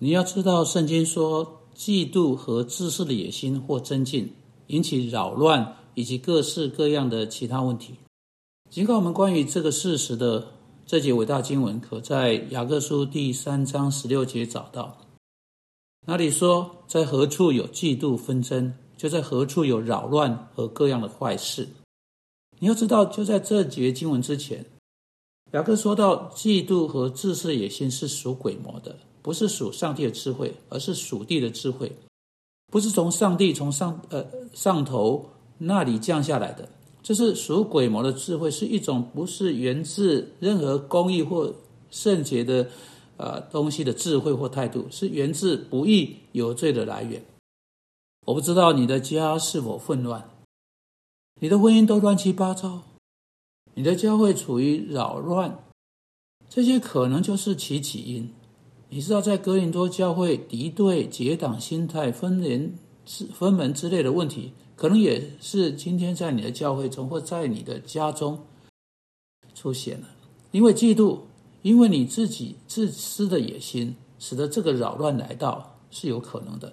你要知道，圣经说，嫉妒和自私的野心或增进，引起扰乱以及各式各样的其他问题。尽管我们关于这个事实的这节伟大经文，可在雅各书第三章十六节找到，那里说，在何处有嫉妒纷争，就在何处有扰乱和各样的坏事。你要知道，就在这节经文之前，雅各说到，嫉妒和自私的野心是属鬼魔的。不是属上帝的智慧，而是属地的智慧，不是从上帝从上呃上头那里降下来的，这是属鬼魔的智慧，是一种不是源自任何公义或圣洁的呃东西的智慧或态度，是源自不义有罪的来源。我不知道你的家是否混乱，你的婚姻都乱七八糟，你的教会处于扰乱，这些可能就是其起因。你知道，在哥林多教会敌对、结党心态、分连、分门之类的问题，可能也是今天在你的教会中或在你的家中出现了。因为嫉妒，因为你自己自私的野心，使得这个扰乱来到是有可能的。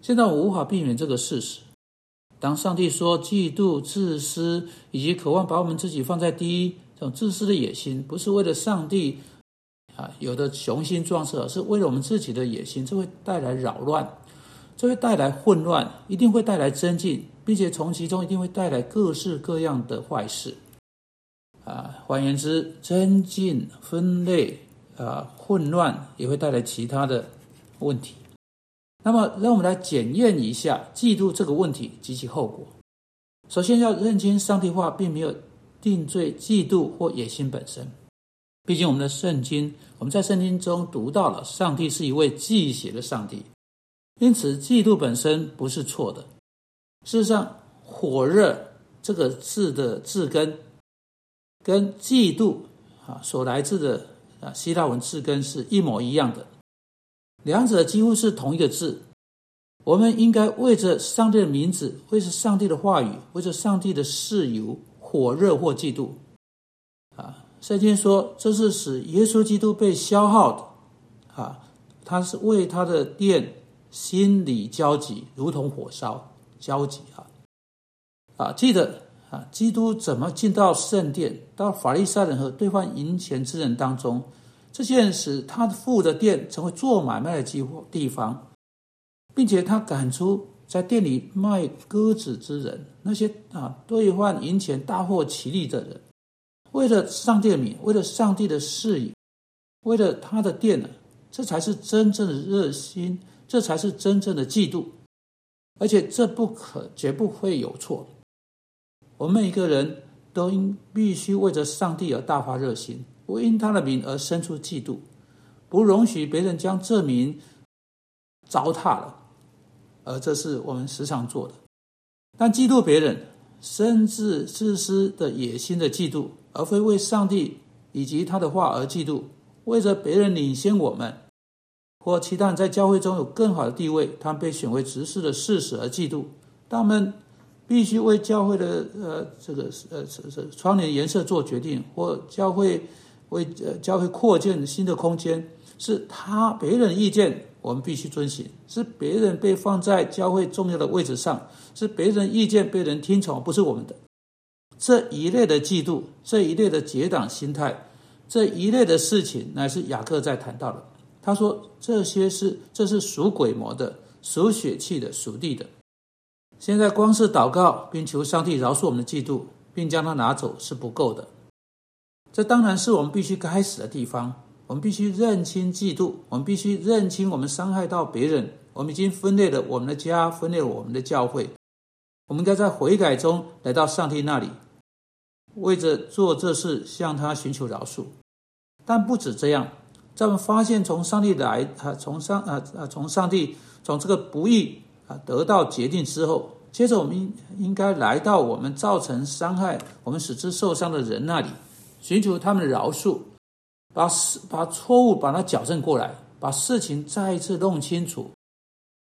现在我无法避免这个事实。当上帝说嫉妒、自私以及渴望把我们自己放在第一，这种自私的野心，不是为了上帝。啊，有的雄心壮志是为了我们自己的野心，这会带来扰乱，这会带来混乱，一定会带来增进，并且从其中一定会带来各式各样的坏事。啊，换言之，增进、分类、啊混乱，也会带来其他的问题。那么，让我们来检验一下嫉妒这个问题及其后果。首先要认清，上帝话并没有定罪嫉妒或野心本身。毕竟，我们的圣经，我们在圣经中读到了，上帝是一位忌邪的上帝，因此嫉妒本身不是错的。事实上，“火热”这个字的字根，跟嫉妒啊所来自的啊希腊文字根是一模一样的，两者几乎是同一个字。我们应该为着上帝的名字，为着上帝的话语，为着上帝的事由，火热或嫉妒。圣经说，这是使耶稣基督被消耗的，啊，他是为他的殿心里焦急，如同火烧焦急啊，啊，记得啊，基督怎么进到圣殿，到法利赛人和兑换银钱之人当中，这些人使他的父的殿成为做买卖的机地方，并且他赶出在店里卖鸽子之人，那些啊兑换银钱大获其利的人。为了上帝的名，为了上帝的事业，为了他的殿呢，这才是真正的热心，这才是真正的嫉妒，而且这不可绝不会有错。我们每一个人都应必须为着上帝而大发热心，不因他的名而生出嫉妒，不容许别人将这名糟蹋了，而这是我们时常做的。但嫉妒别人，甚至自私的野心的嫉妒。而非为上帝以及他的话而嫉妒，为着别人领先我们，或期待在教会中有更好的地位，他们被选为执事的事实而嫉妒。他们必须为教会的呃这个呃这这窗帘颜色做决定，或教会为呃教会扩建新的空间，是他别人意见，我们必须遵循；是别人被放在教会重要的位置上，是别人意见被人听从，不是我们的。这一类的嫉妒，这一类的结党心态，这一类的事情，乃是雅各在谈到的。他说：“这些是，这是属鬼魔的，属血气的，属地的。现在光是祷告，并求上帝饶恕我们的嫉妒，并将它拿走是不够的。这当然是我们必须开始的地方。我们必须认清嫉妒，我们必须认清我们伤害到别人。我们已经分裂了我们的家，分裂了我们的教会。我们应该在悔改中来到上帝那里。”为着做这事，向他寻求饶恕，但不止这样，在我们发现从上帝来，啊，从上啊啊，从上帝从这个不义啊得到决定之后，接着我们应应该来到我们造成伤害、我们使之受伤的人那里，寻求他们的饶恕，把事把错误把它矫正过来，把事情再一次弄清楚，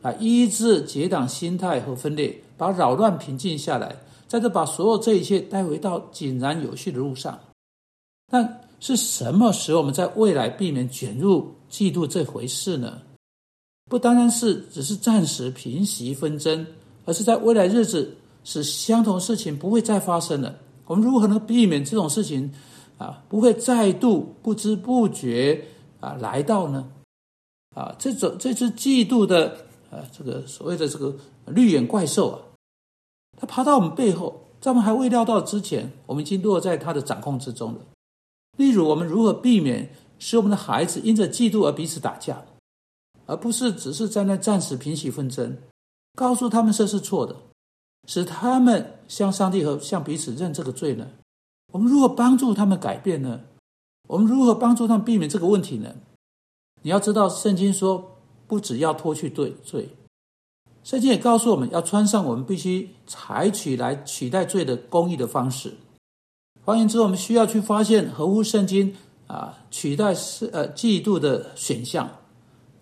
啊，医治结党心态和分裂，把扰乱平静下来。在这把所有这一切带回到井然有序的路上，但是什么使我们在未来避免卷入嫉妒这回事呢？不单单是只是暂时平息纷争，而是在未来日子使相同事情不会再发生了。我们如何能避免这种事情啊不会再度不知不觉啊来到呢？啊，这种这只嫉妒的呃这个所谓的这个绿眼怪兽啊，他爬到我们背后，在我们还未料到之前，我们已经落在他的掌控之中了。例如，我们如何避免使我们的孩子因着嫉妒而彼此打架，而不是只是在那暂时平息纷争，告诉他们这是错的，使他们向上帝和向彼此认这个罪呢？我们如何帮助他们改变呢？我们如何帮助他们避免这个问题呢？你要知道，圣经说不只要脱去罪罪，圣经也告诉我们要穿上我们必须采取来取代罪的公义的方式。换言之，我们需要去发现合乎圣经啊取代是呃嫉妒的选项。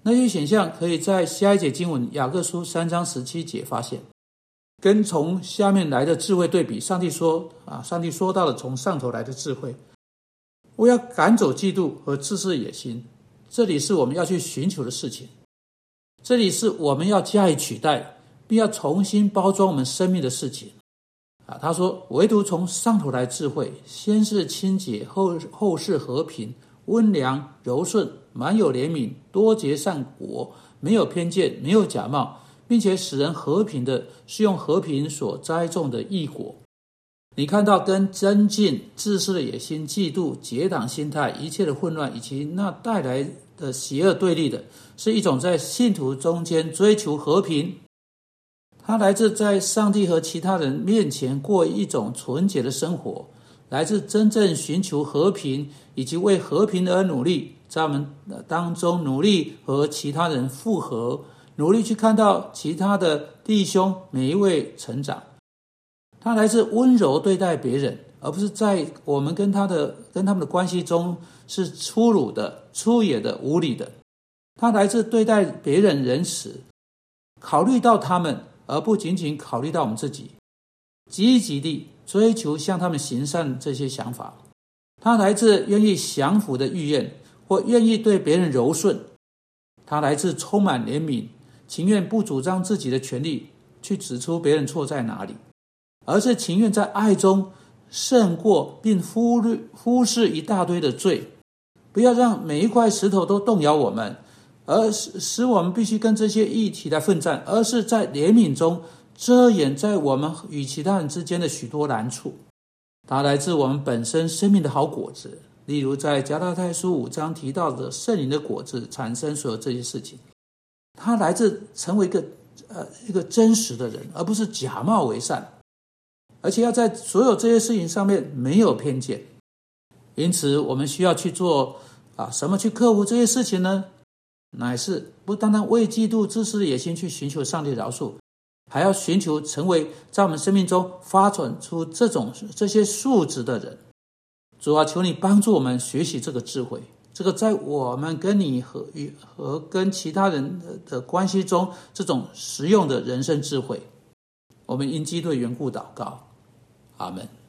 那些选项可以在下一节经文雅各书三章十七节发现，跟从下面来的智慧对比。上帝说啊，上帝说到了从上头来的智慧，我要赶走嫉妒和自私野心。这里是我们要去寻求的事情，这里是我们要加以取代，并要重新包装我们生命的事情。啊，他说，唯独从上头来智慧，先是清洁，后后是和平、温良、柔顺，满有怜悯，多结善果，没有偏见，没有假冒，并且使人和平的，是用和平所栽种的异果。你看到跟增进自私的野心、嫉妒、结党心态、一切的混乱以及那带来的邪恶对立的，是一种在信徒中间追求和平。它来自在上帝和其他人面前过一种纯洁的生活，来自真正寻求和平以及为和平而努力，在我们当中努力和其他人复合，努力去看到其他的弟兄每一位成长。他来自温柔对待别人，而不是在我们跟他的跟他们的关系中是粗鲁的、粗野的、无理的。他来自对待别人仁慈，考虑到他们，而不仅仅考虑到我们自己，积极地追求向他们行善这些想法。他来自愿意降服的意愿，或愿意对别人柔顺。他来自充满怜悯，情愿不主张自己的权利，去指出别人错在哪里。而是情愿在爱中胜过，并忽略忽视一大堆的罪，不要让每一块石头都动摇我们，而使使我们必须跟这些议题来奋战，而是在怜悯中遮掩在我们与其他人之间的许多难处。它来自我们本身生命的好果子，例如在加拉太书五章提到的圣灵的果子产生所有这些事情。它来自成为一个呃一个真实的人，而不是假冒为善。而且要在所有这些事情上面没有偏见，因此我们需要去做啊什么去克服这些事情呢？乃是不单单为嫉妒自私的野心去寻求上帝饶恕，还要寻求成为在我们生命中发展出这种这些素质的人。主啊，求你帮助我们学习这个智慧，这个在我们跟你和与和跟其他人的关系中这种实用的人生智慧。我们因基督的缘故祷告。阿门。